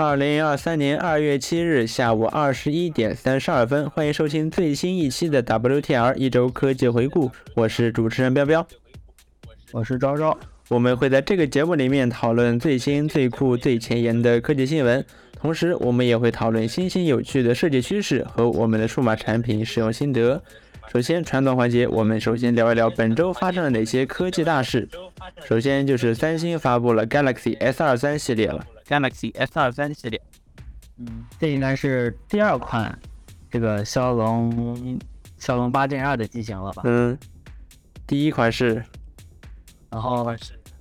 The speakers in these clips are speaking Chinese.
二零二三年二月七日下午二十一点三十二分，欢迎收听最新一期的 WTR 一周科技回顾。我是主持人彪彪，我是昭昭。我们会在这个节目里面讨论最新、最酷、最前沿的科技新闻，同时我们也会讨论新兴有趣的设计趋势和我们的数码产品使用心得。首先，传统环节，我们首先聊一聊本周发生了哪些科技大事。首先就是三星发布了 Galaxy S 二三系列了。Galaxy S 二三系列，嗯，这应该是第二款这个骁龙骁龙八 Gen 二的机型了吧？嗯，第一款是，然后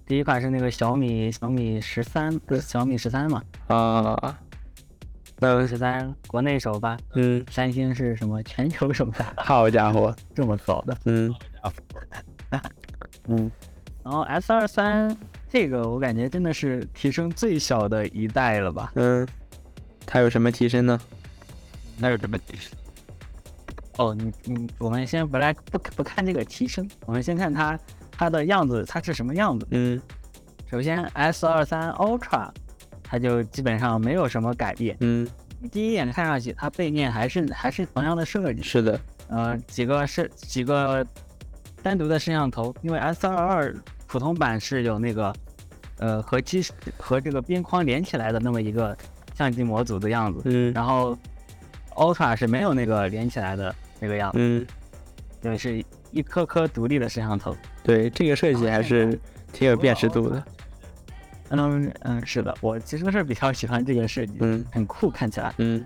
第一款是那个小米小米十三，小米十三嘛？啊，那十三国内首发，嗯，三星是什么全球首发？好家伙，这么早的？嗯，嗯，然后 S 二三。这个我感觉真的是提升最小的一代了吧？嗯，它有什么提升呢？那有什么提升？哦，你你，我们先不来不不看这个提升，我们先看它它的样子，它是什么样子？嗯，首先 S 二三 Ultra，它就基本上没有什么改变。嗯，第一眼看上去，它背面还是还是同样的设计。是的，呃，几个摄几个单独的摄像头，因为 S 二二。普通版是有那个，呃，和机和这个边框连起来的那么一个相机模组的样子，嗯，然后 Ultra 是没有那个连起来的那个样子，嗯，就是一颗颗独立的摄像头。对，这个设计还是挺有辨识度的。嗯嗯，是的，我其实是比较喜欢这个设计，嗯，很酷，看起来，嗯。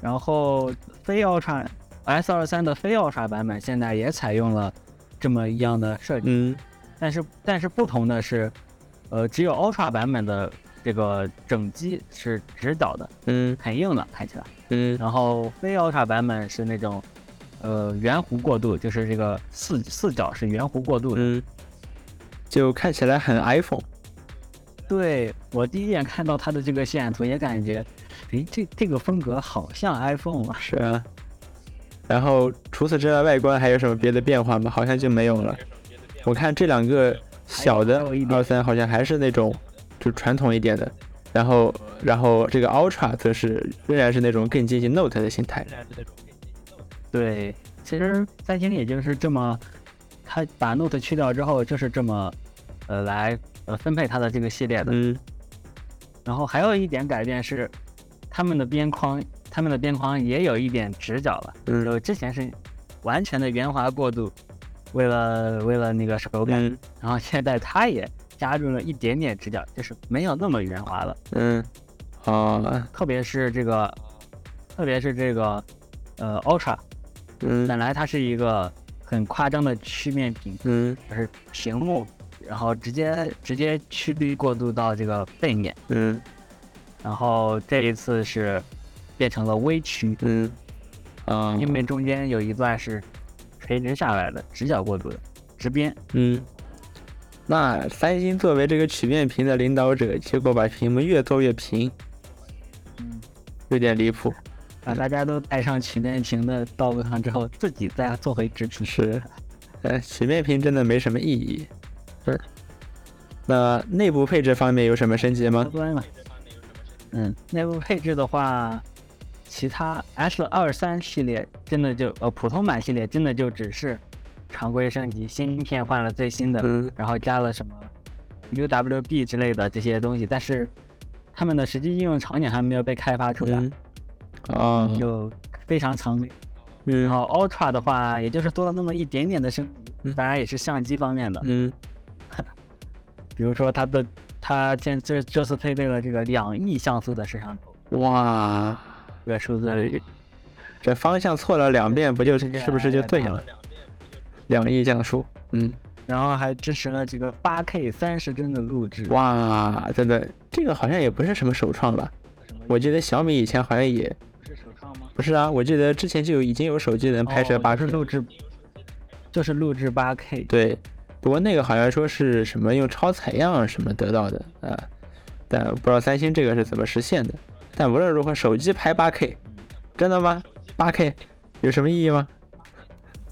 然后非 Ultra S 二三的非 Ultra 版本现在也采用了这么一样的设计，嗯。但是但是不同的是，呃，只有 Ultra 版本的这个整机是直角的，嗯，很硬的，看起来，嗯，然后非 Ultra 版本是那种，呃，圆弧过渡，就是这个四四角是圆弧过渡的，嗯，就看起来很 iPhone。对我第一眼看到它的这个渲染图也感觉，诶，这这个风格好像 iPhone 啊。是啊。然后除此之外，外观还有什么别的变化吗？好像就没有了。我看这两个小的二三好像还是那种就传统一点的，然后然后这个 Ultra 则是仍然是那种更接近 Note 的形态。对，其实三星也就是这么，它把 Note 去掉之后就是这么，呃，来呃分配它的这个系列的。嗯。然后还有一点改变是，他们的边框，他们的边框也有一点直角了。嗯。就之前是完全的圆滑过渡。为了为了那个手感，然后现在它也加入了一点点直角，就是没有那么圆滑了。嗯，好，特别是这个，特别是这个，呃，Ultra，嗯，本来它是一个很夸张的曲面屏，嗯，就是屏幕，然后直接直接曲率过渡到这个背面，嗯，然后这一次是变成了微曲，嗯，啊，因为中间有一段是。垂直下来的直角过渡的直边，嗯，那三星作为这个曲面屏的领导者，结果把屏幕越做越平，嗯，有点离谱，把大家都带上曲面屏的道路上之后，自己再做回直屏是，呃，曲面屏真的没什么意义。是，那内部配置方面有什么升级吗？嗯，内部配置的话。其他 S 二三系列真的就呃普通版系列真的就只是常规升级，芯片换了最新的，然后加了什么 UWB 之类的这些东西，但是他们的实际应用场景还没有被开发出来，啊，就非常长。然后 Ultra 的话，也就是多了那么一点点的升级，当然也是相机方面的，嗯，比如说它的它现这这次配备了这个两亿像素的摄像头，哇。这个数字，这方向错了两遍，不就是是不是就对了？两亿像素，嗯，然后还支持了这个八 K 三十帧的录制。哇，真的，这个好像也不是什么首创吧？我记得小米以前好像也不是首创吗？不是啊，我记得之前就有已经有手机能拍摄八 K 录制，就是录制八 K。对，不过那个好像说是什么用超采样什么得到的啊，但不知道三星这个是怎么实现的。但无论如何，手机拍八 K，真的吗八 K 有什么意义吗？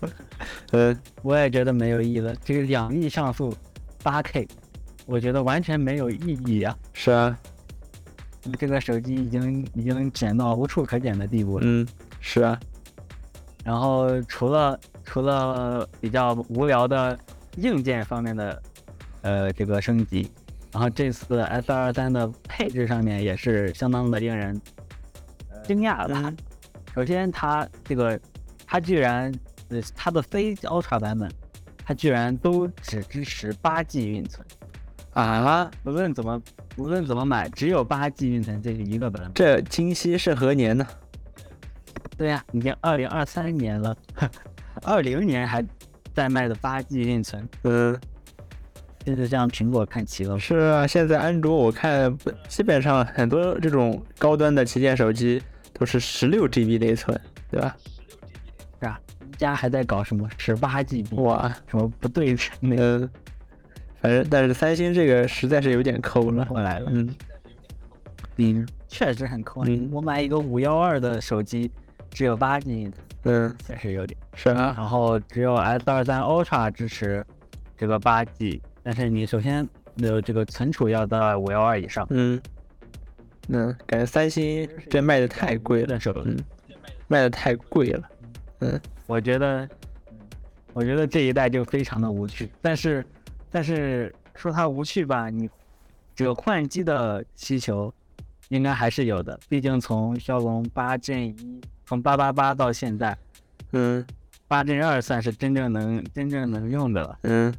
呃，我也觉得没有意义了。这个两亿像素八 K，我觉得完全没有意义啊。是啊，这个手机已经已经减到无处可减的地步了。嗯，是啊。然后除了除了比较无聊的硬件方面的呃这个升级，然后这次 S 二三的配置上面也是相当的令人惊讶吧。首先，它这个它居然呃它的非 Ultra 版本，它居然都只支持八 G 运存啊！无论怎么无论怎么买，只有八 G 运存这一个版本。这今夕是何年呢？对呀，已经二零二三年了，二零年还在卖的八 G 运存，嗯，现在向苹果看齐了。是啊，现在安卓我看基本上很多这种高端的旗舰手机都是十六 GB 内存，对吧？是啊，家还在搞什么十八 GB？哇，什么不对称？嗯，反正但是三星这个实在是有点抠了，我来了。嗯，嗯，确实很抠。嗯，我买一个五幺二的手机。只有八 G，嗯，确实有点是啊。然后只有 S 二三 Ultra 支持这个八 G，但是你首先的这个存储要到五幺二以上。嗯，嗯，感觉三星这卖的太贵了，手嗯，卖的太贵了。嗯，我觉得，我觉得这一代就非常的无趣。但是，但是说它无趣吧，你这个换机的需求应该还是有的，毕竟从骁龙八 Gen 一。从八八八到现在，嗯，八 Gen 二算是真正能真正能用的了，嗯，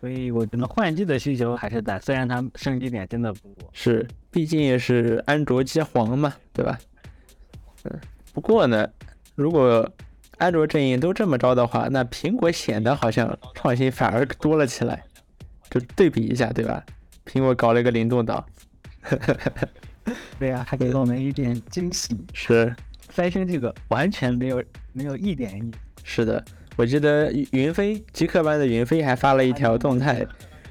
所以我觉得换机的需求还是在，虽然它升级点真的不多，是，毕竟也是安卓机皇嘛，对吧？嗯，不过呢，如果安卓阵营都这么着的话，那苹果显得好像创新反而多了起来，就对比一下，对吧？苹果搞了一个灵动岛。对呀，还给了我们一点惊喜。是，三星这个完全没有没有一点意。是的，我记得云飞极客班的云飞还发了一条动态，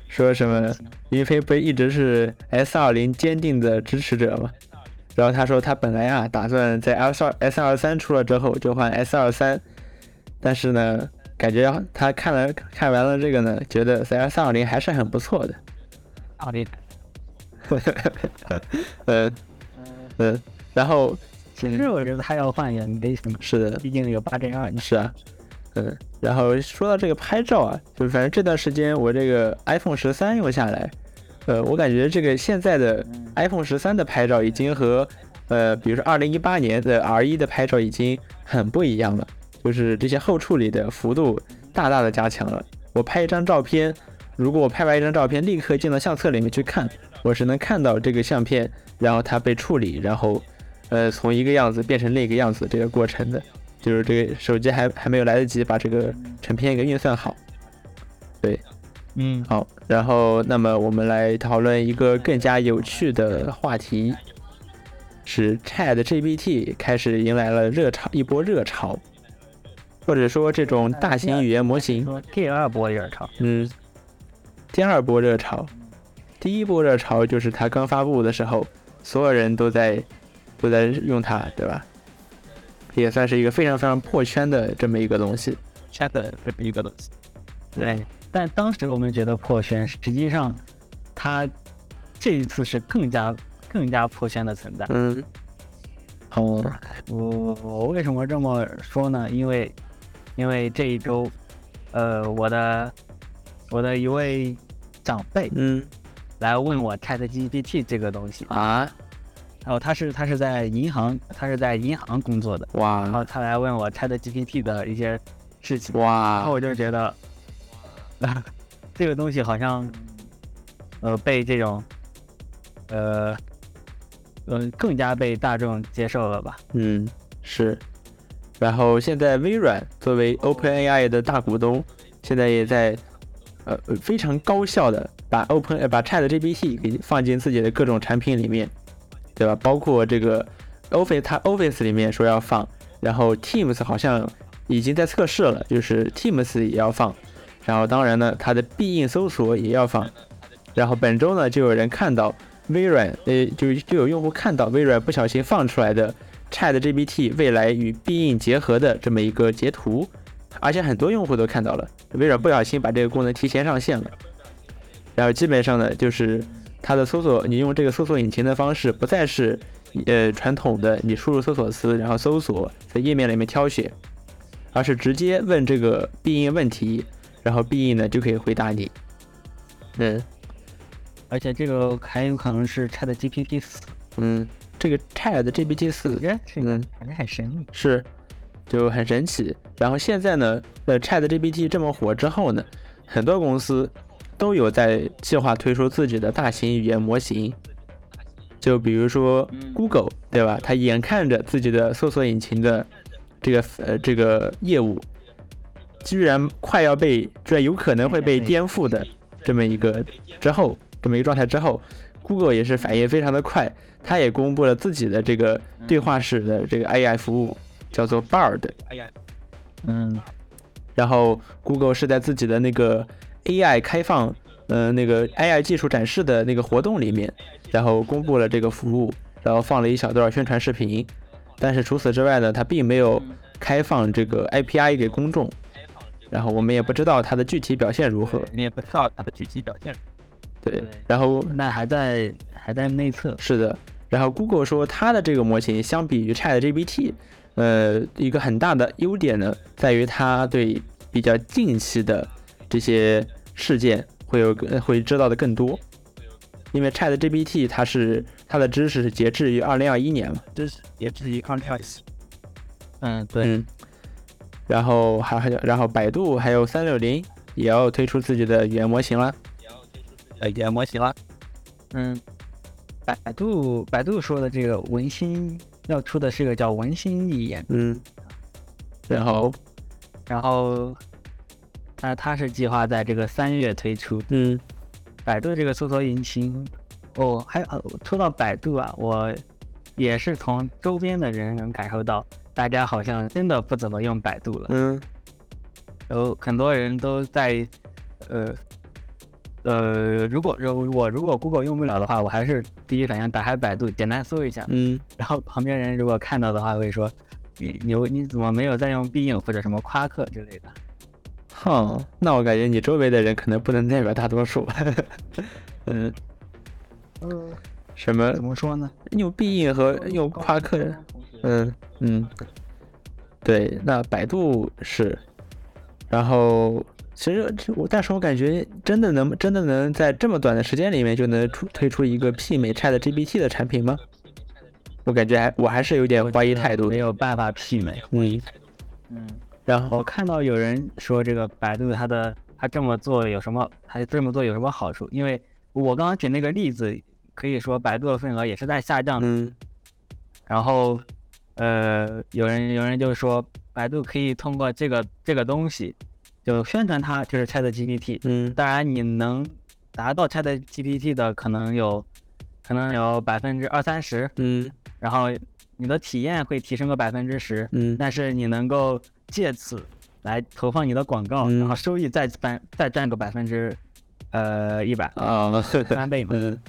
说什么云飞不一直是 S 二零坚定的支持者吗？然后他说他本来啊打算在 S 二 S 二三出了之后就换 S 二三，但是呢，感觉他看了看完了这个呢，觉得 S 二零还是很不错的。二零。嗯 嗯，然后其实我觉得他要换也没什么，是的，毕竟有八 Gen 二。是啊，嗯，然后说到这个拍照啊，就反正这段时间我这个 iPhone 十三用下来，呃，我感觉这个现在的 iPhone 十三的拍照已经和呃，比如说二零一八年的 R 一的拍照已经很不一样了，就是这些后处理的幅度大大的加强了。我拍一张照片，如果我拍完一张照片，立刻进到相册里面去看。我是能看到这个相片，然后它被处理，然后，呃，从一个样子变成另一个样子这个过程的，就是这个手机还还没有来得及把这个成片给运算好。对，嗯，好，然后那么我们来讨论一个更加有趣的话题，是 ChatGPT 开始迎来了热潮，一波热潮，或者说这种大型语言模型，第二波热潮，嗯，第二波热潮。第一波热潮就是它刚发布的时候，所有人都在都在用它，对吧？也算是一个非常非常破圈的这么一个东西，chat 这么一个东西。对，但当时我们觉得破圈，实际上它这一次是更加更加破圈的存在。嗯，好，我我为什么这么说呢？因为因为这一周，呃，我的我的一位长辈，嗯。来问我 Chat GPT 这个东西啊，然后他是他是在银行，他是在银行工作的哇，然后他来问我 Chat GPT 的一些事情哇，然后我就觉得，这个东西好像，呃，被这种，呃，嗯，更加被大众接受了吧？嗯，是。然后现在微软作为 OpenAI 的大股东，现在也在。呃，非常高效的把 Open 呃把 Chat GPT 给放进自己的各种产品里面，对吧？包括这个 Office，它 Office 里面说要放，然后 Teams 好像已经在测试了，就是 Teams 也要放，然后当然呢，它的必应搜索也要放，然后本周呢就有人看到微软，呃，就就有用户看到微软不小心放出来的 Chat GPT 未来与必应结合的这么一个截图。而且很多用户都看到了，微软不小心把这个功能提前上线了。然后基本上呢，就是它的搜索，你用这个搜索引擎的方式，不再是呃传统的你输入搜索词，然后搜索在页面里面挑选，而是直接问这个必应问题，然后必应呢就可以回答你。嗯，而且这个还有可能是 Chat GPT 四。嗯，这个 Chat GPT 四，嗯，感觉很神秘。是，就很神奇。然后现在呢，呃，Chat GPT 这么火之后呢，很多公司。都有在计划推出自己的大型语言模型，就比如说 Google，对吧？它眼看着自己的搜索引擎的这个呃这个业务，居然快要被，居然有可能会被颠覆的这么一个之后，这么一个状态之后，Google 也是反应非常的快，它也公布了自己的这个对话式的这个 AI 服务，叫做 Bard。嗯，然后 Google 是在自己的那个。AI 开放，呃，那个 AI 技术展示的那个活动里面，然后公布了这个服务，然后放了一小段宣传视频。但是除此之外呢，它并没有开放这个 API 给公众，然后我们也不知道它的具体表现如何。你也不知道它的具体表现。对，然后那还在还在内测。是的，然后 Google 说它的这个模型相比于 ChatGPT，呃，一个很大的优点呢，在于它对比较近期的。这些事件会有会知道的更多，因为 Chat GPT 它是它的知识是截至于二零二一年嘛，知识截至于 context。嗯，对。然后还还有，然后百度还有三六零也要推出自己的语言模型了，呃，语言模型了。嗯，百度百度说的这个文心要出的是个叫文心一言。嗯。然后，然后。那它是计划在这个三月推出。嗯，百度这个搜索引擎，哦，还有说到百度啊，我也是从周边的人能感受到，大家好像真的不怎么用百度了。嗯，有很多人都在，呃，呃，如果如我如果 Google 用不了的话，我还是第一反应打开百度，简单搜一下。嗯，然后旁边人如果看到的话，会说，你你你怎么没有在用必应或者什么夸克之类的？哼，那我感觉你周围的人可能不能代表大多数。嗯，嗯，什么？怎么说呢？用必应和用夸克。嗯嗯，对，那百度是。然后，其实我，但是我感觉真的能，真的能在这么短的时间里面就能出推出一个媲美 Chat GPT 的产品吗？我感觉还我还是有点怀疑态度。没有办法媲美。嗯嗯。然后我看到有人说这个百度它的它这么做有什么？它这么做有什么好处？因为我刚刚举那个例子，可以说百度的份额也是在下降的。嗯。然后，呃，有人有人就说百度可以通过这个这个东西，就宣传它就是 Chat GPT。嗯。当然，你能达到 Chat GPT 的可能有，可能有百分之二三十。嗯。然后你的体验会提升个百分之十。嗯。但是你能够。借此来投放你的广告，然后收益再翻再占个百分之呃一百啊，翻倍嘛。嗯，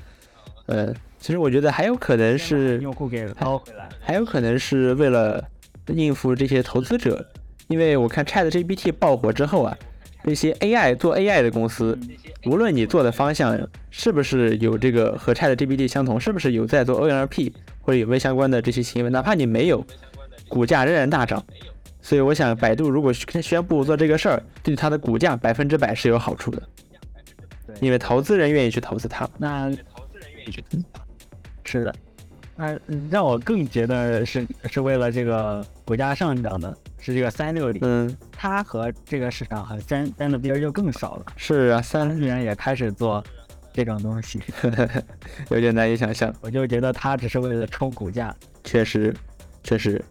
呃，其实我觉得还有可能是用户给掏回来，还有可能是为了应付这些投资者，因为我看 Chat GPT 爆火之后啊，那些 AI 做 AI 的公司，无论你做的方向是不是有这个和 Chat GPT 相同，是不是有在做 NLP 或者有没有相关的这些行为，哪怕你没有，股价仍然大涨。所以我想，百度如果宣布做这个事儿，对它的股价百分之百是有好处的。因为投资人愿意去投资它。那投资人愿意去是的，那让我更觉得是是为了这个股价上涨的，是这个三六零。嗯，它和这个市场还沾沾的边儿就更少了。是啊，三六零也开始做这种东西，有点难以想象。我就觉得它只是为了冲股价。确实，确实，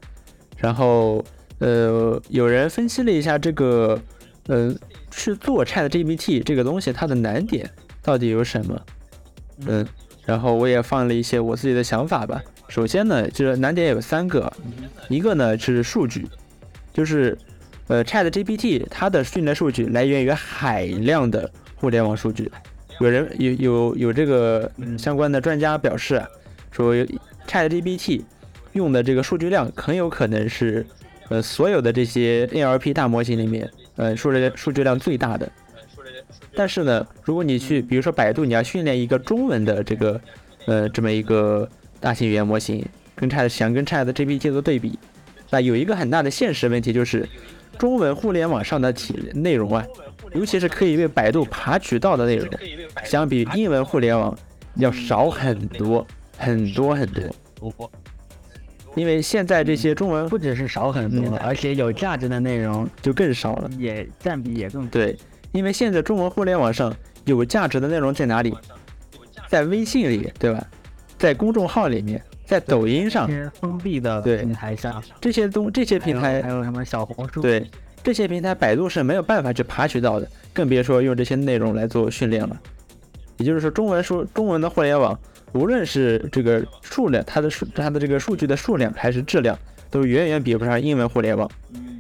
然后。呃，有人分析了一下这个，呃，去做 Chat GPT 这个东西，它的难点到底有什么？嗯，然后我也放了一些我自己的想法吧。首先呢，就是难点有三个，一个呢是数据，就是呃 Chat GPT 它的训练数据来源于海量的互联网数据。有人有有有这个相关的专家表示啊说，Chat GPT 用的这个数据量很有可能是。呃，所有的这些 NLP 大模型里面，呃，数据数据量最大的。但是呢，如果你去比如说百度，你要训练一个中文的这个呃这么一个大型语言模型，跟 Chat 想跟 Chat GPT 做对比，那有一个很大的现实问题就是，中文互联网上的体内容啊，尤其是可以被百度爬取到的内容，相比英文互联网要少很多很多很多。因为现在这些中文不只是少很多，而且有价值的内容就更少了，也占比也更对。因为现在中文互联网上有价值的内容在哪里？在微信里，对吧？在公众号里面，在抖音上，封闭的平台上，这些东这些平台还有什么小红书？对，这些平台百度是没有办法去爬取到的，更别说用这些内容来做训练了。也就是说，中文书中文的互联网。无论是这个数量，它的数，它的这个数据的数量还是质量，都远远比不上英文互联网。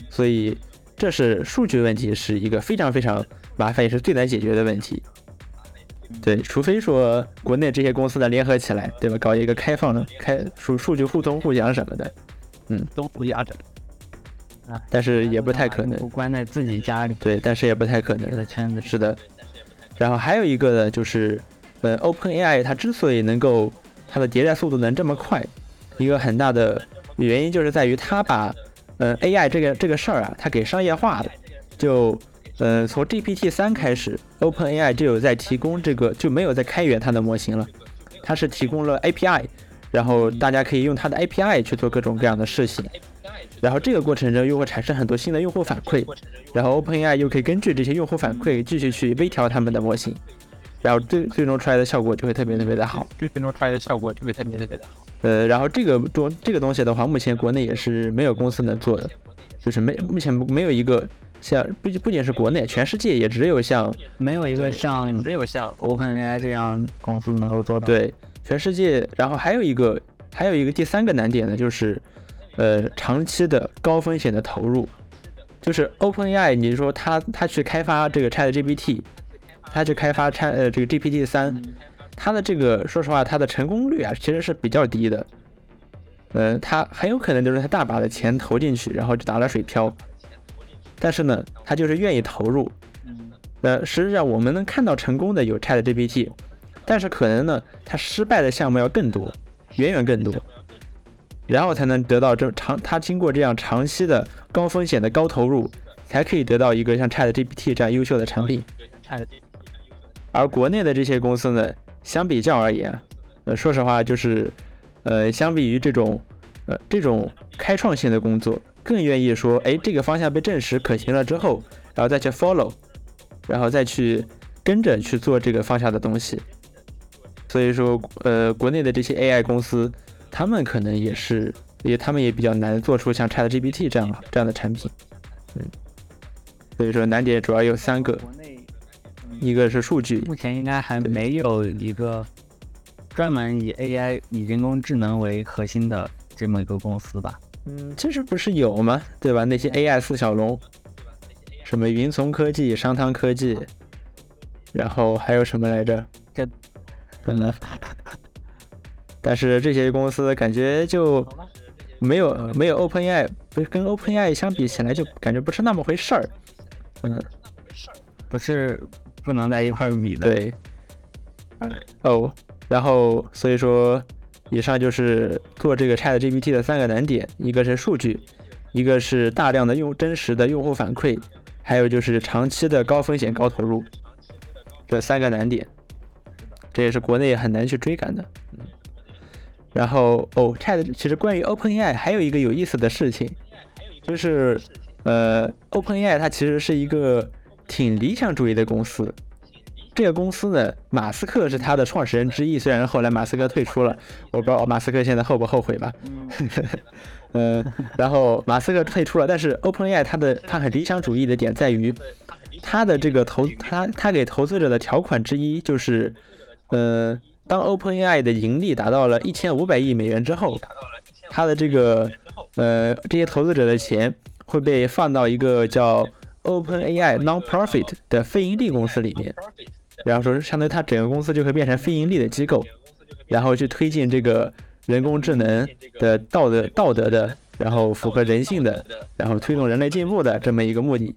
所以这是数据问题，是一个非常非常麻烦，也是最难解决的问题。对，除非说国内这些公司呢联合起来，对吧？搞一个开放的开数数据互通互享什么的，嗯，都不压着啊，但是也不太可能。关在自己家里。对，但是也不太可能。的圈子是的。然后还有一个呢，就是。呃，OpenAI 它之所以能够它的迭代速度能这么快，一个很大的原因就是在于它把呃 AI 这个这个事儿啊，它给商业化的。就呃从 GPT 三开始，OpenAI 就有在提供这个就没有在开源它的模型了，它是提供了 API，然后大家可以用它的 API 去做各种各样的事情，然后这个过程中又会产生很多新的用户反馈，然后 OpenAI 又可以根据这些用户反馈继续去微调他们的模型。然后最最终出来的效果就会特别特别的好，最终出来的效果就会特别特别的好。呃，然后这个东这个东西的话，目前国内也是没有公司能做的，就是没目前没有一个像不不仅是国内，全世界也只有像没有一个像只有像 OpenAI 这样公司能够做到。对，全世界，然后还有一个还有一个第三个难点呢，就是呃长期的高风险的投入，就是 OpenAI，你说他他去开发这个 ChatGPT。他去开发拆呃这个 GPT 三，他的这个说实话，他的成功率啊其实是比较低的。嗯，他很有可能就是他大把的钱投进去，然后就打了水漂。但是呢，他就是愿意投入。呃，实际上我们能看到成功的有 Chat GPT，但是可能呢，他失败的项目要更多，远远更多，然后才能得到这长他经过这样长期的高风险的高投入，才可以得到一个像 Chat GPT 这样优秀的产品。而国内的这些公司呢，相比较而言，呃，说实话就是，呃，相比于这种，呃，这种开创性的工作，更愿意说，哎，这个方向被证实可行了之后，然后再去 follow，然后再去跟着去做这个方向的东西。所以说，呃，国内的这些 AI 公司，他们可能也是，也他们也比较难做出像 ChatGPT 这样这样的产品。嗯，所以说难点主要有三个。一个是数据，目前应该还没有一个专门以 AI 以人工智能为核心的这么一个公司吧？嗯，其实不是有吗？对吧？那些 AI 四小龙，什么云从科技、商汤科技，然后还有什么来着？这本来，但是这些公司感觉就没有没有 OpenAI，不是跟 OpenAI 相比起来就感觉不是那么回事儿。嗯，不是。不能在一块比的。对，哦，然后所以说，以上就是做这个 Chat GPT 的三个难点：一个是数据，一个是大量的用真实的用户反馈，还有就是长期的高风险高投入。这三个难点，这也是国内很难去追赶的。嗯，然后哦，Chat 其实关于 OpenAI 还有一个有意思的事情，就是呃，OpenAI 它其实是一个。挺理想主义的公司，这个公司呢，马斯克是他的创始人之一。虽然后来马斯克退出了，我不知道马斯克现在后不后悔吧。嗯，然后马斯克退出了，但是 OpenAI 它的它很理想主义的点在于，它的这个投它它给投资者的条款之一就是，呃，当 OpenAI 的盈利达到了一千五百亿美元之后，它的这个呃这些投资者的钱会被放到一个叫。OpenAI Non-Profit 的非盈利公司里面，然后说相当于它整个公司就会变成非盈利的机构，然后去推进这个人工智能的道德道德的，然后符合人性的，然后推动人类进步的这么一个目的，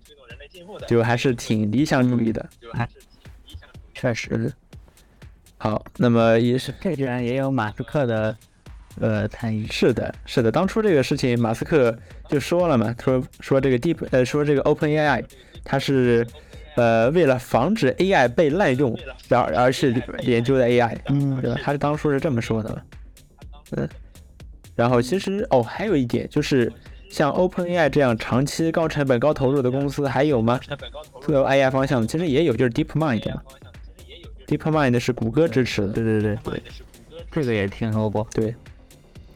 就还是挺理想主义的。确实。好，那么也是这居然也有马斯克的呃参与。是的，是的，当初这个事情马斯克就说了嘛，说说这个 Deep 呃说这个 Open AI 它是呃为了防止 AI 被滥用而而是研究的 AI，嗯，对吧？他是当初是这么说的，嗯。然后其实哦，还有一点就是像 OpenAI 这样长期高成本高投入的公司还有吗？做 AI 方向其实也有，就是 DeepMind 嘛。DeepMind 是谷歌支持的，对对对对，这个也听说过。对，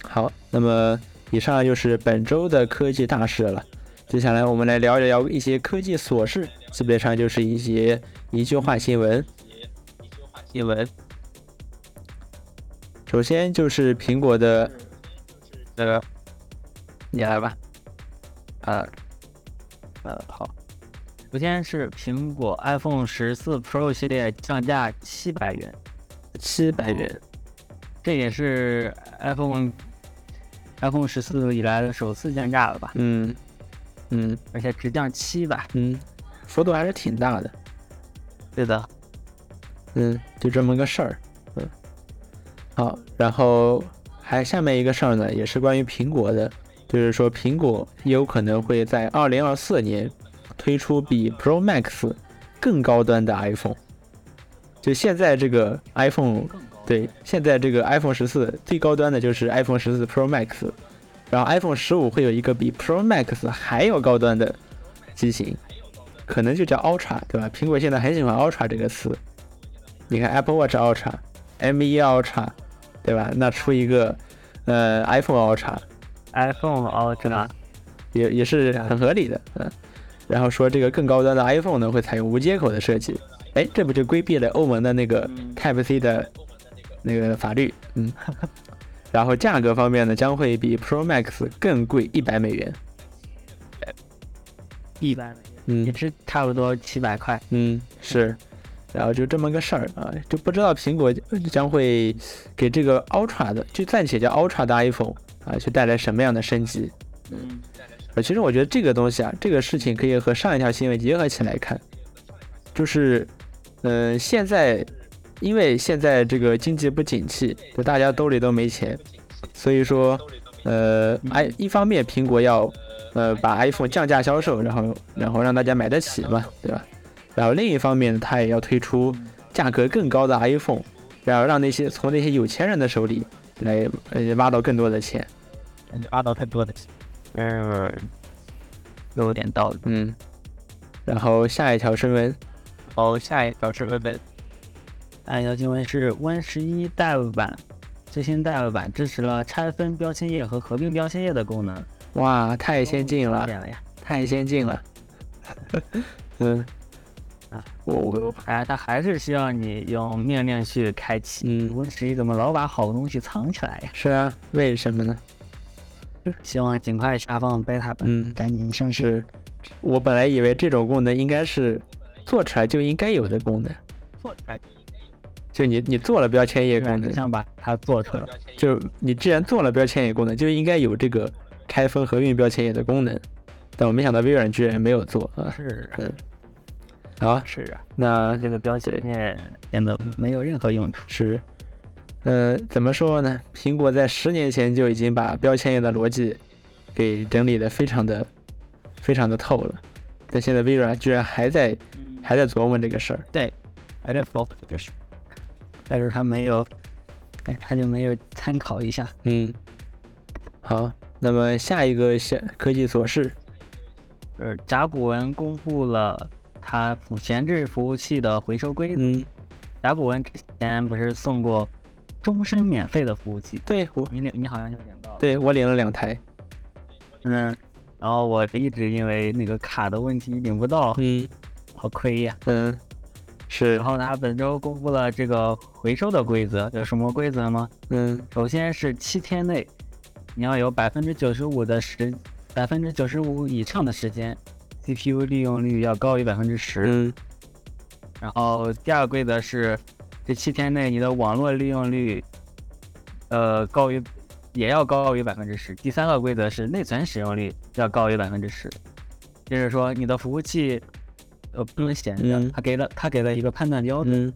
好，那么以上就是本周的科技大事了。接下来我们来聊一聊一些科技琐事，基本上就是一些一句话新闻。新闻，首先就是苹果的，那个，你来吧。啊，呃，好。首先是苹果 iPhone 十四 Pro 系列降价七百元，七百元，这也是 iPhone iPhone 十四以来的首次降价了吧？嗯嗯，而且直降七吧，嗯，幅度还是挺大的。对的，嗯，就这么个事儿。嗯，好，然后还下面一个事儿呢，也是关于苹果的，就是说苹果有可能会在二零二四年。推出比 Pro Max 更高端的 iPhone，就现在这个 iPhone，对，现在这个 iPhone 十四最高端的就是 iPhone 十四 Pro Max，然后 iPhone 十五会有一个比 Pro Max 还要高端的机型，可能就叫 Ultra，对吧？苹果现在很喜欢 Ultra 这个词，你看 Apple Watch Ultra，M1 Ultra，对吧？那出一个呃 iPhone Ultra，iPhone Ultra 也也是很合理的，嗯。然后说这个更高端的 iPhone 呢会采用无接口的设计，哎，这不就规避了欧盟的那个 Type C 的那个法律？嗯。然后价格方面呢将会比 Pro Max 更贵一百美元，一百美元，嗯，也是差不多七百块，嗯，是。然后就这么个事儿啊，就不知道苹果将会给这个 Ultra 的，就暂且叫 Ultra 的 iPhone 啊，去带来什么样的升级？嗯。其实我觉得这个东西啊，这个事情可以和上一条新闻结合起来看，就是，嗯，现在因为现在这个经济不景气，就大家兜里都没钱，所以说，呃，i 一方面苹果要，呃，把 iPhone 降价销售，然后然后让大家买得起嘛，对吧？然后另一方面，它也要推出价格更高的 iPhone，然后让那些从那些有钱人的手里来，呃，挖到更多的钱，挖到更多的钱。嗯，有点道理。嗯，然后下一条新闻，哦，下一条新闻，下一条新闻是 Win 十一 Dev 版，最新 Dev 版支持了拆分标签页和合并标签页的功能。哇，太先进了，了太先进了。嗯，啊，我我哎，它还是需要你用命令去开启。嗯，Win 十一怎么老把好东西藏起来呀？是啊，为什么呢？希望尽快下放 beta 版，嗯，赶紧上市。我本来以为这种功能应该是做出来就应该有的功能，做出来就你你做了标签页功能，想把它做出来，就你既然做了标签页功能，就应该有这个拆分合并标签页的功能。但我没想到微软居然没有做啊！是，嗯，好，是啊，那这个标签页变得没有任何用处。是。呃，怎么说呢？苹果在十年前就已经把标签页的逻辑给整理的非常的、非常的透了，但现在微软居然还在还在琢磨这个事儿。对，还在琢磨这个事儿，但是他没有，哎，他就没有参考一下。嗯，好，那么下一个小科技琐事，呃，甲骨文公布了它闲置服务器的回收规则。嗯，甲骨文之前不是送过。终身免费的服务器，对我你领你好像就领到了，对我领了两台，嗯，然后我一直因为那个卡的问题领不到，嗯，好亏呀，嗯，是，然后呢本周公布了这个回收的规则，有什么规则吗？嗯，首先是七天内你要有百分之九十五的时，百分之九十五以上的时间，CPU 利用率要高于百分之十，嗯，然后第二个规则是。这七天内，你的网络利用率，呃，高于，也要高于百分之十。第三个规则是内存使用率要高于百分之十，就是说你的服务器，呃，不能闲着。他给了他给了一个判断标准，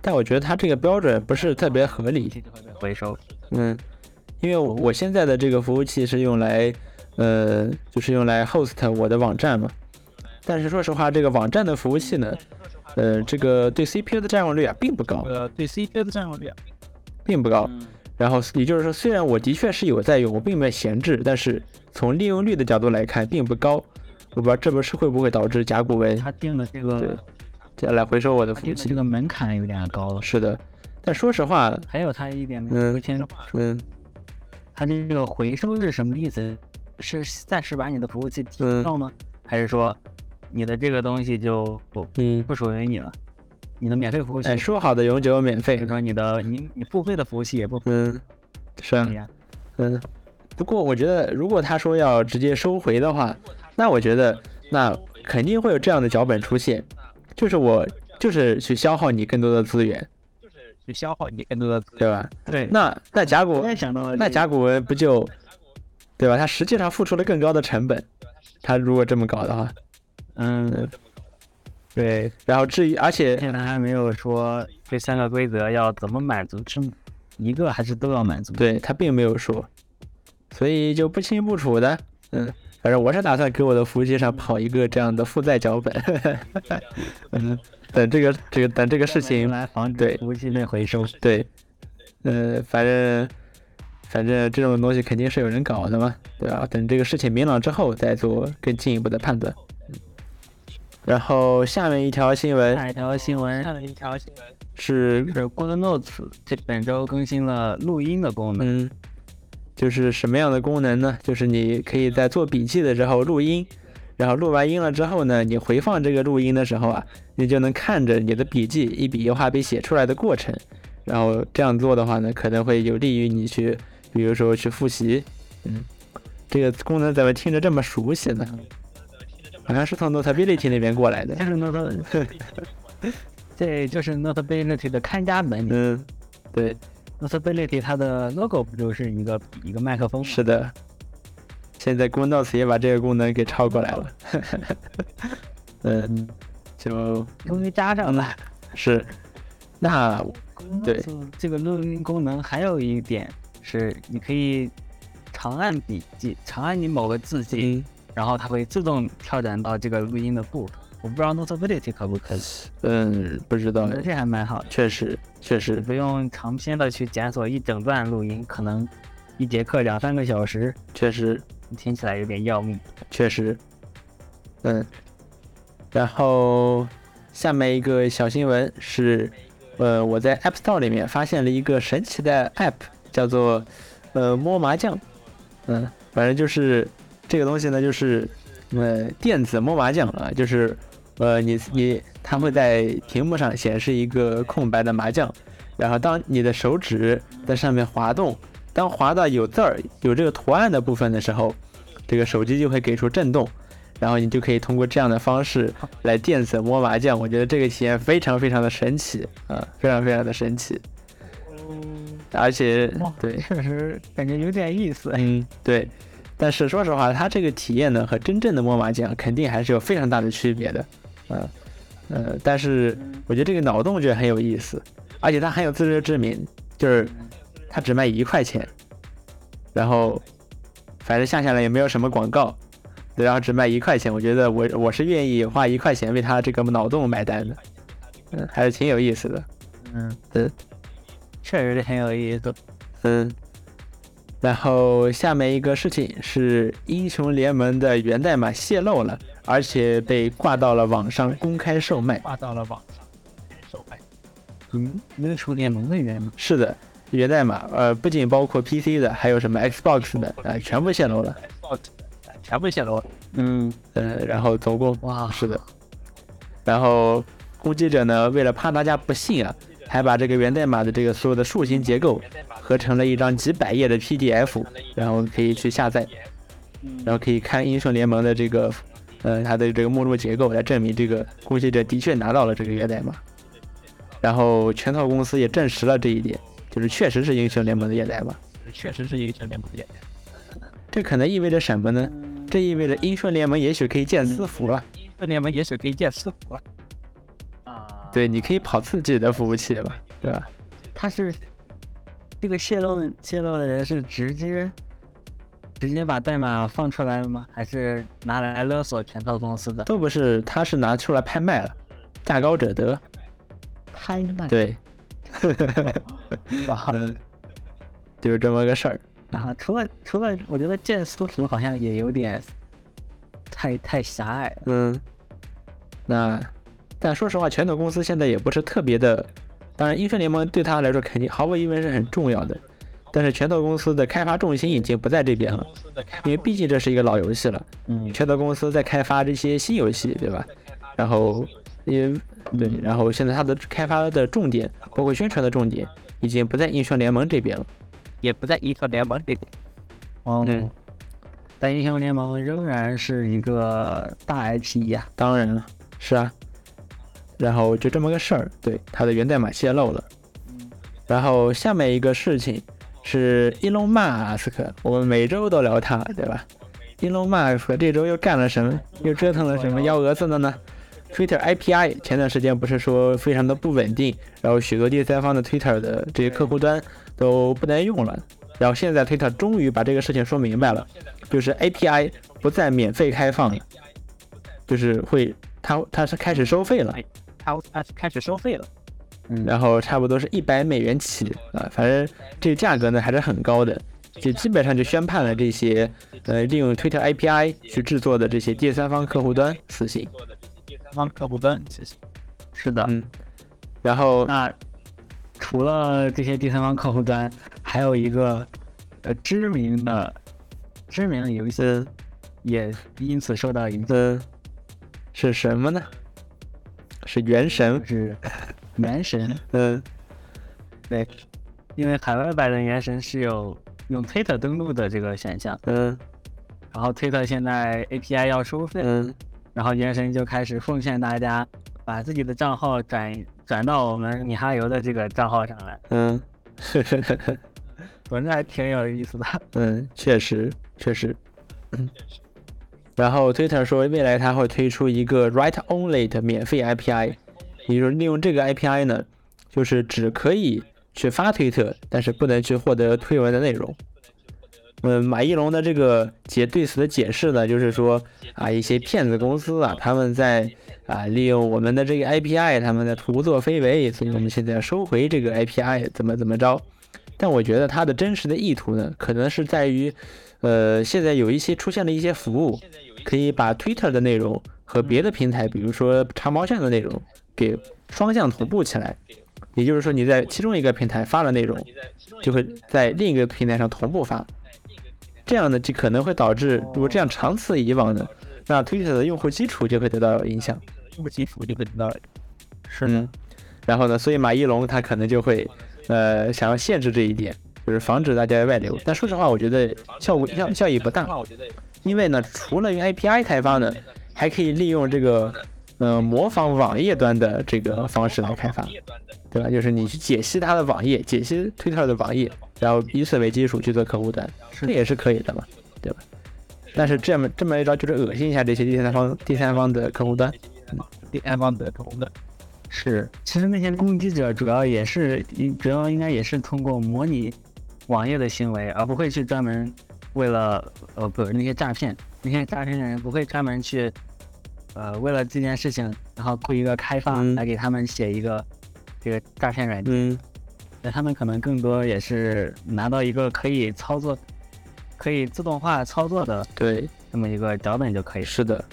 但我觉得他这个标准不是特别合理。回收。嗯，因为我现在的这个服务器是用来，呃，就是用来 host 我的网站嘛。但是说实话，这个网站的服务器呢，呃，这个对 CPU 的占用率啊并不高。呃，对 CPU 的占用率啊并不高。然后也就是说，虽然我的确是有在用，我并没有闲置，但是从利用率的角度来看，并不高。我不知道这不是会不会导致甲骨文他定的这个再来回收我的服务器这个门槛有点高了。是的，但说实话，还有他一点，嗯嗯，他这个回收是什么意思？是暂时把你的服务器停掉吗？还是说你的这个东西就不嗯不属于你了？你的免费服务器？哎，说好的永久免费，说你的你你付费的服务器也不嗯，是啊，嗯，不过我觉得如果他说要直接收回的话。那我觉得，那肯定会有这样的脚本出现，就是我就是去消耗你更多的资源，就是去消耗你更多的，对吧？对。那那甲骨，那甲骨文不就，对吧？他实际上付出了更高的成本，他如果这么搞的话，嗯，对。然后至于，而且现在还没有说这三个规则要怎么满足，是一个还是都要满足？对他并没有说，所以就不清不楚的，嗯。反正我是打算给我的服务器上跑一个这样的负载脚本，嗯，等这个这个等这个事情来防止服务器内回收。对，呃，反正反正这种东西肯定是有人搞的嘛，对吧？等这个事情明朗之后再做更进一步的判断。然后下面一条新闻，下一条新闻，下面一条新闻是是 Google Notes 这本周更新了录音的功能。就是什么样的功能呢？就是你可以在做笔记的时候录音，然后录完音了之后呢，你回放这个录音的时候啊，你就能看着你的笔记一笔一画被写出来的过程。然后这样做的话呢，可能会有利于你去，比如说去复习。嗯，这个功能怎么听着这么熟悉呢？好像是从 Notability 那边过来的。就是 Not，这 就是 Notability 的看家本领。嗯，对。Notability 它的 logo 不就是一个一个麦克风？是的，现在 Google Notes 也把这个功能给抄过来了。嗯，就终于加上了。是，那对这个录音功能还有一点是，你可以长按笔记，长按你某个字迹，然后它会自动跳转到这个录音的部分。我不知道 Notability 可不可以？嗯，不知道。这还蛮好，确实，确实不用长篇的去检索一整段录音，可能一节课两三个小时，确实听起来有点要命。确实，嗯。然后下面一个小新闻是，呃，我在 App Store 里面发现了一个神奇的 App，叫做呃摸麻将。嗯，反正就是这个东西呢，就是呃电子摸麻将啊，就是。呃，你你，它会在屏幕上显示一个空白的麻将，然后当你的手指在上面滑动，当滑到有字儿、有这个图案的部分的时候，这个手机就会给出震动，然后你就可以通过这样的方式来电子摸麻将。我觉得这个体验非常非常的神奇啊，非常非常的神奇。嗯，而且对，确实感觉有点意思。嗯，对。但是说实话，它这个体验呢，和真正的摸麻将肯定还是有非常大的区别的。嗯，呃，但是我觉得这个脑洞就很有意思，而且它很有自知之明，就是它只卖一块钱，然后反正下下来也没有什么广告，然后只卖一块钱，我觉得我我是愿意花一块钱为它这个脑洞买单的，嗯，还是挺有意思的，嗯嗯，确实是很有意思，嗯。然后下面一个事情是英雄联盟的源代码泄露了，而且被挂到了网上公开售卖。挂到了网上售卖。嗯，英雄联盟的源码？是的，源代码，呃，不仅包括 PC 的，还有什么 Xbox 的，呃，全部泄露了。全部泄露了。嗯，呃，然后总共哇，是的。然后攻击者呢，为了怕大家不信啊。还把这个源代码的这个所有的树形结构合成了一张几百页的 PDF，然后可以去下载，然后可以看英雄联盟的这个，呃，它的这个目录结构来证明这个攻击者的确拿到了这个源代码。然后拳头公司也证实了这一点，就是确实是英雄联盟的源代码，确实是英雄联盟的源代码。这可能意味着什么呢？这意味着英雄联盟也许可以建私服了。英雄联盟也许可以建私服了。对，你可以跑自己的服务器嘛，对吧？他是这个泄露泄露的人是直接直接把代码放出来了吗？还是拿来勒索拳头公司的？都不是，他是拿出来拍卖了，价高者得。拍卖？对，哇，就是这么个事儿。然后除了除了，我觉得剑苏图好像也有点太太狭隘了。嗯，那但说实话，拳头公司现在也不是特别的。当然，英雄联盟对他来说肯定毫无疑问是很重要的，但是拳头公司的开发重心已经不在这边了，因为毕竟这是一个老游戏了。嗯，拳头公司在开发这些新游戏，对吧？然后也对，然后现在它的开发的重点，包括宣传的重点，已经不在英雄联盟这边了，也不在英雄联盟这边。哦，嗯，但英雄联盟仍然是一个大 IP 呀。当然了，是啊。然后就这么个事儿，对，它的源代码泄露了。然后下面一个事情是伊隆马斯克，我们每周都聊他，对吧？伊隆马斯克这周又干了什么？又折腾了什么幺蛾子的呢？Twitter API 前段时间不是说非常的不稳定，然后许多第三方的 Twitter 的这些客户端都不能用了。然后现在 Twitter 终于把这个事情说明白了，就是 API 不再免费开放了，就是会它它是开始收费了。它它开始收费了，嗯，然后差不多是一百美元起啊，反正这个价格呢还是很高的，就基本上就宣判了这些呃利用 Twitter API 去制作的这些第三方客户端死刑。第三方客户端，其实是的，嗯。然后那除了这些第三方客户端，还有一个呃知名的知名的游戏也因此受到影响，是什么呢？是原神，是原神，嗯，对，因为海外版的原神是有用 Twitter 登录的这个选项，嗯，然后 Twitter 现在 API 要收费，嗯，然后原神就开始奉劝大家把自己的账号转转到我们米哈游的这个账号上来，嗯，反正还挺有意思的，嗯，确实确实，嗯。然后 Twitter 说，未来它会推出一个 Write Only 的免费 API，也就是利用这个 API 呢，就是只可以去发推特，但是不能去获得推文的内容。嗯，马一龙的这个解对此的解释呢，就是说啊，一些骗子公司啊，他们在啊利用我们的这个 API，他们在胡作非为，所以我们现在要收回这个 API，怎么怎么着？但我觉得它的真实的意图呢，可能是在于，呃，现在有一些出现了一些服务。可以把 Twitter 的内容和别的平台，比如说长毛象的内容，给双向同步起来。也就是说，你在其中一个平台发了内容，就会在另一个平台上同步发。这样呢，就可能会导致，如果这样长此以往呢，那 Twitter 的用户基础就会得到影响。用户基础就会得到，是的。然后呢，所以马一龙他可能就会，呃，想要限制这一点，就是防止大家外流。但说实话，我觉得效果效效益不大。因为呢，除了用 API 开发呢，还可以利用这个，呃，模仿网页端的这个方式来开发，对吧？就是你去解析它的网页，解析 Twitter 的网页，然后以此为基础去做客户端，这也是可以的嘛，对吧？但是这么这么一招，就是恶心一下这些第三方第三方的客户端，第三方的客户端是，其实那些攻击者主要也是，主要应该也是通过模拟网页的行为，而不会去专门。为了呃不那些诈骗，那些诈骗的人不会专门去，呃为了这件事情，然后雇一个开发来给他们写一个这个诈骗软件，嗯那他们可能更多也是拿到一个可以操作、可以自动化操作的对这么一个脚本就可以。是的，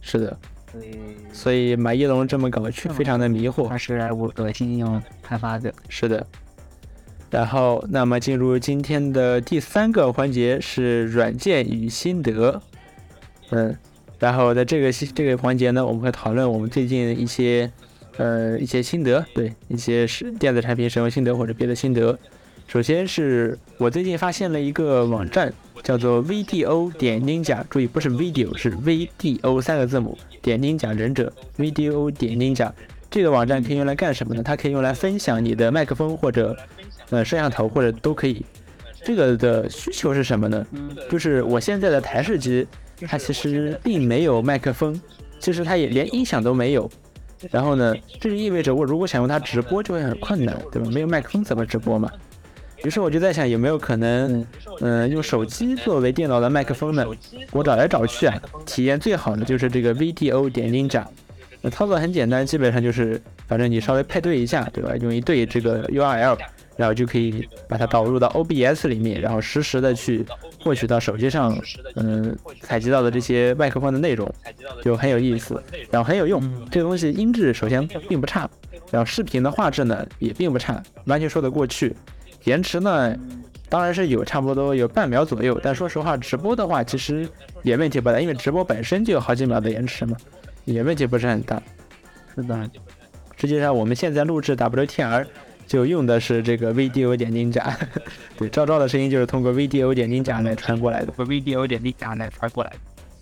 是的。所以所以马一龙这么搞却非常的迷惑。他是我恶心应用开发的。是的。然后，那么进入今天的第三个环节是软件与心得。嗯，然后在这个这个环节呢，我们会讨论我们最近一些呃一些心得，对一些是电子产品使用心得或者别的心得。首先是我最近发现了一个网站，叫做 VDO 点 Ninja，注意不是 video，是 VDO 三个字母点 Ninja 忍者 VDO 点 Ninja。这个网站可以用来干什么呢？它可以用来分享你的麦克风或者。呃，摄像头或者都可以。这个的需求是什么呢？就是我现在的台式机，它其实并没有麦克风，其实它也连音响都没有。然后呢，这就意味着我如果想用它直播就会很困难，对吧？没有麦克风怎么直播嘛？于是我就在想，有没有可能，嗯，用手机作为电脑的麦克风呢？我找来找去啊，体验最好的就是这个 VDO 点 Ninja。那操作很简单，基本上就是，反正你稍微配对一下，对吧？用一对这个 URL，然后就可以把它导入到 OBS 里面，然后实时的去获取到手机上，嗯，采集到的这些麦克风的内容，就很有意思，然后很有用。这个东西音质首先并不差，然后视频的画质呢也并不差，完全说得过去。延迟呢，当然是有，差不多有半秒左右。但说实话，直播的话其实也问题不大，因为直播本身就有好几秒的延迟嘛，也问题不是很大。是的，实际上我们现在录制 WTR 就用的是这个 VDO 点金甲，对，赵赵的声音就是通过 VDO 点金甲来传过来的，VDO 点金甲来传过来的。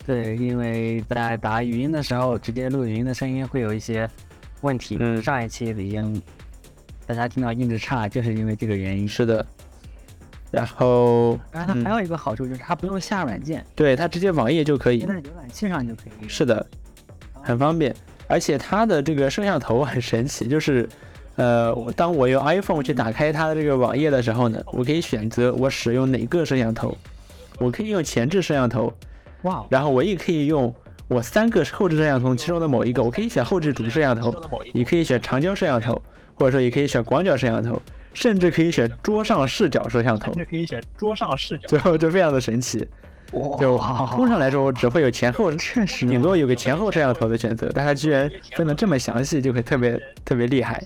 对，因为在打语音的时候，直接录语音的声音会有一些问题。嗯，上一期已经。大家听到音质差，就是因为这个原因。是的，然后，然后它还有一个好处就是它不用下软件，对，它直接网页就可以，在浏览器上就可以。是的，很方便，而且它的这个摄像头很神奇，就是，呃，当我用 iPhone 去打开它的这个网页的时候呢，我可以选择我使用哪个摄像头，我可以用前置摄像头，哇，然后我也可以用我三个后置摄像头其中的某一个，我可以选后置主摄像头，也可以选长焦摄像头。或者说也可以选广角摄像头，甚至可以选桌上视角摄像头，甚至可以选桌上视角，最后就非常的神奇。就通常来说，我只会有前后，确实，顶多有个前后摄像头的选择，但它居然分得这么详细，就会特别特别厉害。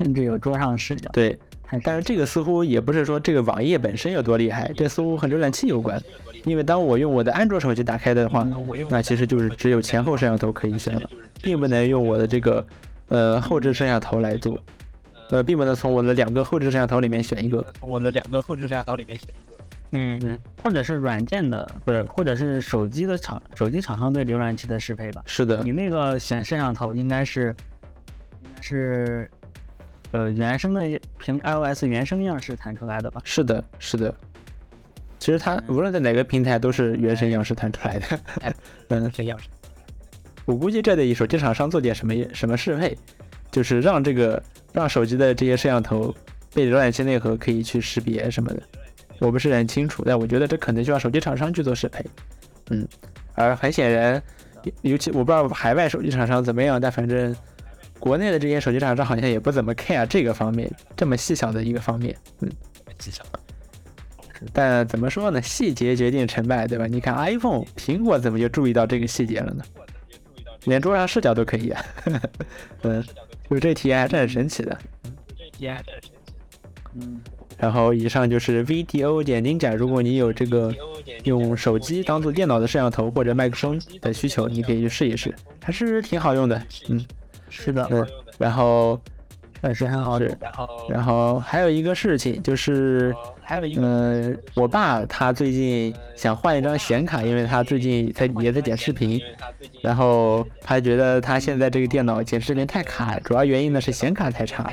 嗯，甚至有桌上视角。对，但是这个似乎也不是说这个网页本身有多厉害，这似乎和浏览器有关。因为当我用我的安卓手机打开的话，那其实就是只有前后摄像头可以选了，并不能用我的这个。呃，后置摄像头来做，呃，并不能从我的两个后置摄像头里面选一个，我的两个后置摄像头里面选一个，嗯嗯，或者是软件的，不是，或者是手机的厂，手机厂商对浏览器的适配吧？是的，你那个选摄像头应该是，应该是，呃，原生的凭 iOS 原生样式弹出来的吧？是的，是的，其实它无论在哪个平台都是原生样式弹出来的，嗯，这样式。我估计这得手机厂商做点什么什么适配，就是让这个让手机的这些摄像头被浏览器内核可以去识别什么的，我不是很清楚，但我觉得这可能需要手机厂商去做适配。嗯，而很显然，尤其我不知道海外手机厂商怎么样，但反正国内的这些手机厂商好像也不怎么 care 这个方面这么细小的一个方面。嗯，细小。但怎么说呢？细节决定成败，对吧？你看 iPhone 苹果怎么就注意到这个细节了呢？连桌上视角都可以啊，嗯，就这体验还是很神奇的。体验还是很神奇。嗯，然后以上就是 VDO 点 Ninja，如果你有这个用手机当做电脑的摄像头或者麦克风的需求，你可以去试一试，还是挺好用的。嗯，是的。对，然后还是很好使。然后，然后还有一个事情就是。还有一个，嗯，我爸他最近想换一张显卡，因为他最近在也在剪视频，然后他觉得他现在这个电脑剪视频太卡，主要原因呢是显卡太差。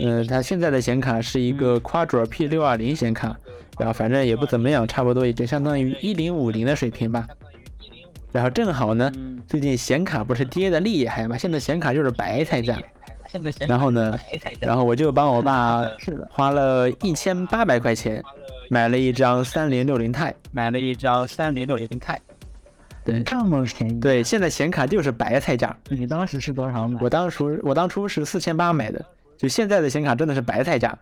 嗯，他现在的显卡是一个 Quadro P 六二零显卡，然后反正也不怎么样，差不多也就相当于一零五零的水平吧。然后正好呢，最近显卡不是跌的厉害嘛，现在显卡就是白菜价。然后呢，然后我就帮我爸 花了一千八百块钱买了一张三零六零钛，买了一张三零六零钛。对，这么便宜。对，现在显卡就是白菜价。你当时是多少买？我当初我当初是四千八买的，就现在的显卡真的是白菜价。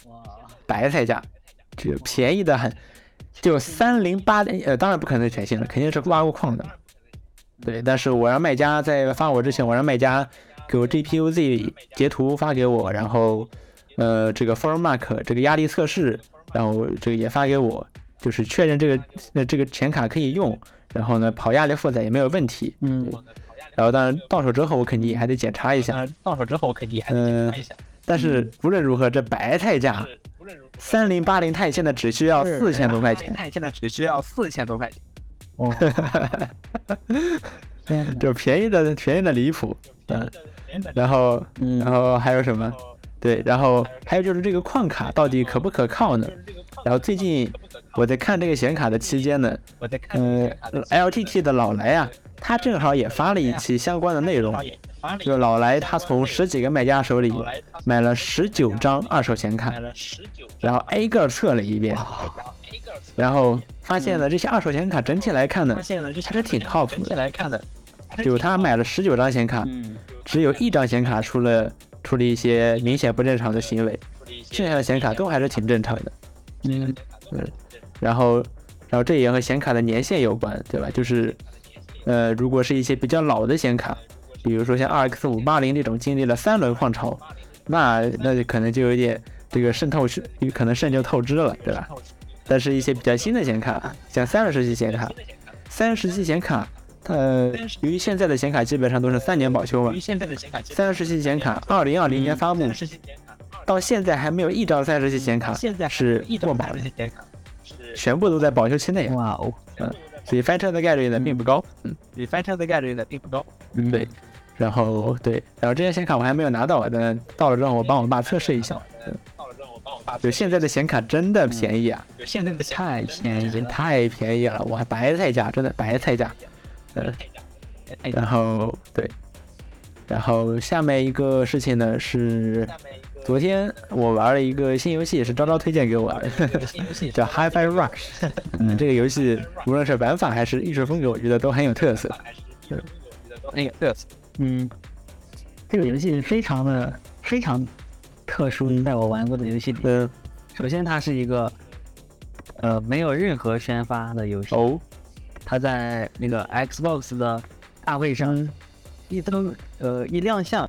白菜价，就便宜的很，就三零八零，呃，当然不可能是全新的，肯定是挖过矿的。对，但是我让卖家在发我之前，我让卖家。给我 GPU Z 截图发给我，然后，呃，这个 Form Mark 这个压力测试，然后这个也发给我，就是确认这个呃这个显卡可以用，然后呢跑压力负载也没有问题，嗯，然后当然到手之后我肯定还得检查一下，到手之后我肯定还得检查一下，但是无论如何这白菜价，三零八零钛现在只需要四千多块钱，钛现在只需要四千多块钱，哦，就便宜的便宜的离谱，嗯。然后，然后还有什么？对，然后还有就是这个矿卡到底可不可靠呢？然后最近我在看这个显卡的期间呢，嗯，LTT 的老来啊，他正好也发了一期相关的内容，就老来他从十几个卖家手里买了十九张二手显卡，然后挨个测了一遍，然后发现了这些二手显卡整体来看呢，发现了这还是挺靠谱的。就他买了十九张显卡，只有一张显卡出了出了一些明显不正常的行为，剩下的显卡都还是挺正常的。嗯嗯，然后然后这也和显卡的年限有关，对吧？就是呃，如果是一些比较老的显卡，比如说像 RX 五八零这种经历了三轮换潮，那那就可能就有点这个渗透是可能渗就透支了，对吧？但是一些比较新的显卡，像三十时期显卡，三十时期显卡。呃，由于现在的显卡基本上都是三年保修嘛，三十系显卡二零二零年发布，到现在还没有一张三十系显卡是过保的，全部都在保修期内。哇哦，嗯，所以翻车的概率呢并不高，嗯，所以翻车的概率呢并不高。嗯，对，然后对，然后这些显卡我还没有拿到，等到了之后我帮我爸测试一下。嗯。就现在的显卡真的便宜啊，现在的太便宜，太便宜了，我还白菜价，真的白菜价。嗯，然后对，然后下面一个事情呢是，昨天我玩了一个新游戏，是昭昭推荐给我的，叫 HiFi Rush。嗯，这个游戏无论是玩法还是艺术风格，我觉得都很有特色。那个特色，嗯，这个游戏非常的非常特殊，在我玩过的游戏里，嗯，首先它是一个呃没有任何宣发的游戏。哦。它在那个 Xbox 的大会上一登呃一亮相，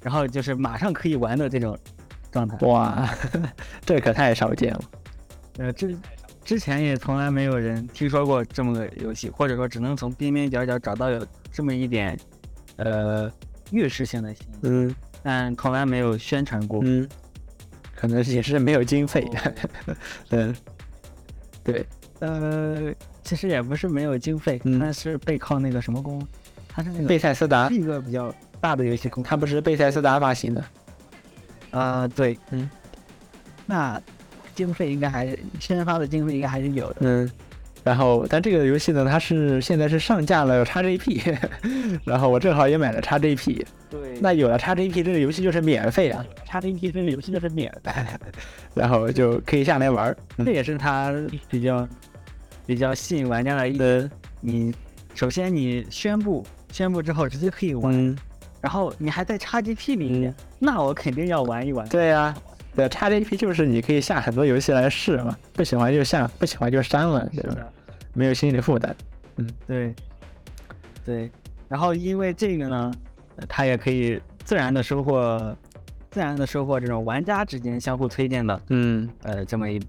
然后就是马上可以玩的这种状态。哇，这可太少见了。呃，之之前也从来没有人听说过这么个游戏，或者说只能从边边角角找到有这么一点呃预示性的信息。嗯，但从来没有宣传过。嗯，可能也是没有经费。嗯，对，呃。其实也不是没有经费，但是背靠那个什么公，它是那个贝塞斯达，是一个比较大的游戏公司，它不是贝塞斯达发行的。啊，对，嗯，那经费应该还宣发的经费应该还是有的。嗯，然后但这个游戏呢，它是现在是上架了 XGP，然后我正好也买了 XGP。对，那有了 XGP，这个游戏就是免费啊！XGP 这个游戏就是免的，然后就可以下来玩。这也是它比较。比较吸引玩家的一个，你首先你宣布宣布之后直接可以玩，然后你还在 XGP 里面，那我肯定要玩一玩。对呀，对，XGP 就是你可以下很多游戏来试嘛，不喜欢就下，不喜欢就删了，对吧？没有心理负担。嗯，对，对。然后因为这个呢，它也可以自然的收获，自然的收获这种玩家之间相互推荐的，嗯，呃，这么一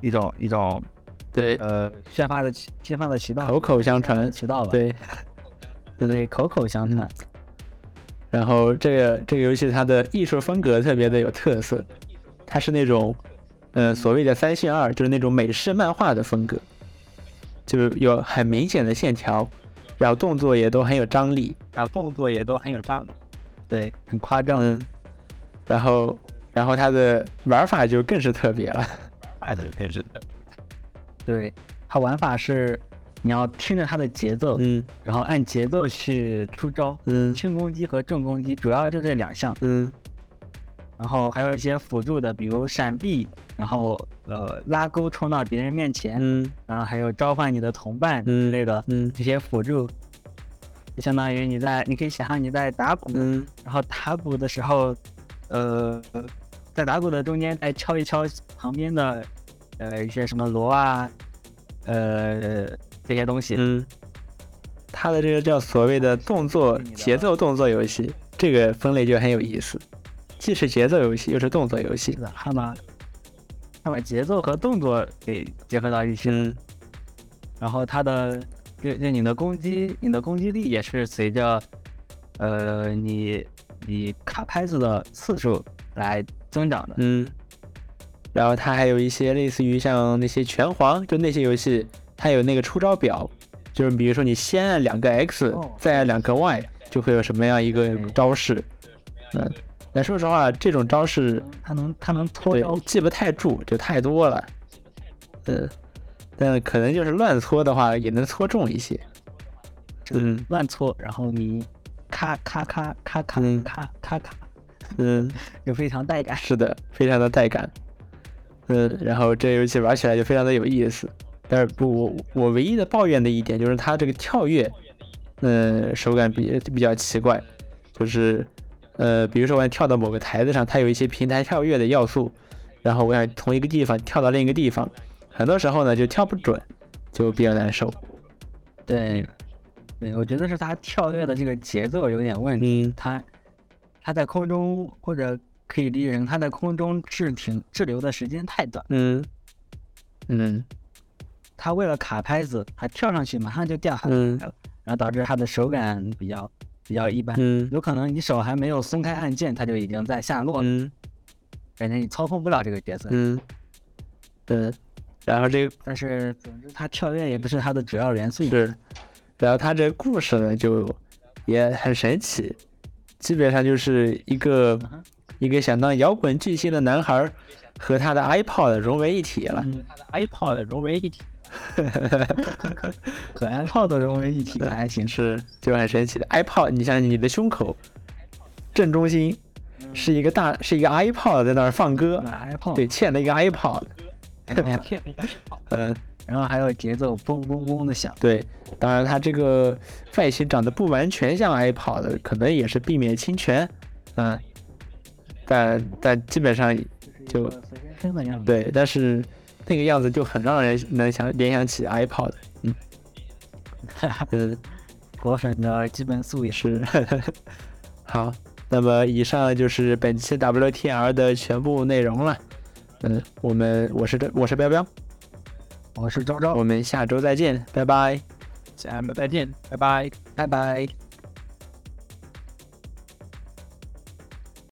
一种一种。对，呃，宣发的宣发的渠道，口口相传渠道吧。对，对对，口口相传。然后这个这个游戏它的艺术风格特别的有特色，它是那种，呃，所谓的三线二，就是那种美式漫画的风格，就是有很明显的线条，然后动作也都很有张力，然后动作也都很有张力，对，很夸张。嗯。然后，然后它的玩法就更是特别了，爱的更是的。对，它玩法是你要听着它的节奏，嗯，然后按节奏去出招，嗯，轻攻击和重攻击主要就这两项，嗯，然后还有一些辅助的，比如闪避，然后呃拉钩冲到别人面前，嗯，然后还有召唤你的同伴之类的，嗯，这些辅助，就相当于你在，你可以想象你在打鼓，嗯，然后打鼓的时候，呃，在打鼓的中间再敲一敲旁边的。呃，一些什么锣啊，呃，这些东西，嗯，它的这个叫所谓的动作节奏动作游戏，这个分类就很有意思，既是节奏游戏，又是动作游戏，他把他把节奏和动作给结合到一起，嗯，然后它的就就你的攻击，你的攻击力也是随着呃你你卡拍子的次数来增长的，嗯。然后它还有一些类似于像那些拳皇，就那些游戏，它有那个出招表，就是比如说你先按两个 X，再按两个 Y，就会有什么样一个招式。嗯，但说实话，这种招式它能它能搓招，记不太住，就太多了。嗯，但可能就是乱搓的话，也能搓中一些。嗯，乱搓，然后你。咔咔咔咔咔嗯咔咔咔，嗯，就非常带感。是的，非常的带感。嗯，然后这游戏玩起来就非常的有意思。但是不，我我唯一的抱怨的一点就是它这个跳跃，嗯，手感比比较奇怪，就是呃，比如说我想跳到某个台子上，它有一些平台跳跃的要素，然后我想从一个地方跳到另一个地方，很多时候呢就跳不准，就比较难受。对，对，我觉得是他跳跃的这个节奏有点问题。嗯。他他在空中或者可以理解成他在空中滞停滞留的时间太短，嗯。嗯。他为了卡拍子，他跳上去马上就掉下来嗯。了，然后导致他的手感比较比较一般。嗯有可能你手还没有松开按键，它就已经在下落了，嗯感觉你操控不了这个角色。嗯，对，然后这个但是总之，他跳跃也不是它的主要元素。是，然后他这故事呢就也很神奇，基本上就是一个嗯一个想当摇滚巨星的男孩儿和他的 iPod 融为一体了。嗯，他的 iPod 融为一体，和 iPod 融为一体的还行。是，就很神奇的。iPod，你像你的胸口正中心是一个大是一个 iPod 在那儿放歌，iPod。对，嵌了一个 iPod，哎嗯，然后还有节奏嘣嘣嘣的响。对，当然它这个外形长得不完全像 iPod，可能也是避免侵权，嗯，但但基本上就。对，但是那个样子就很让人能想联想起 iPod，嗯嗯 果粉的基本素养。是，好，那么以上就是本期 WTR 的全部内容了，嗯，我们我是这我是彪彪，我是周周我，们下周再见，拜拜。下周再见，拜拜。拜拜。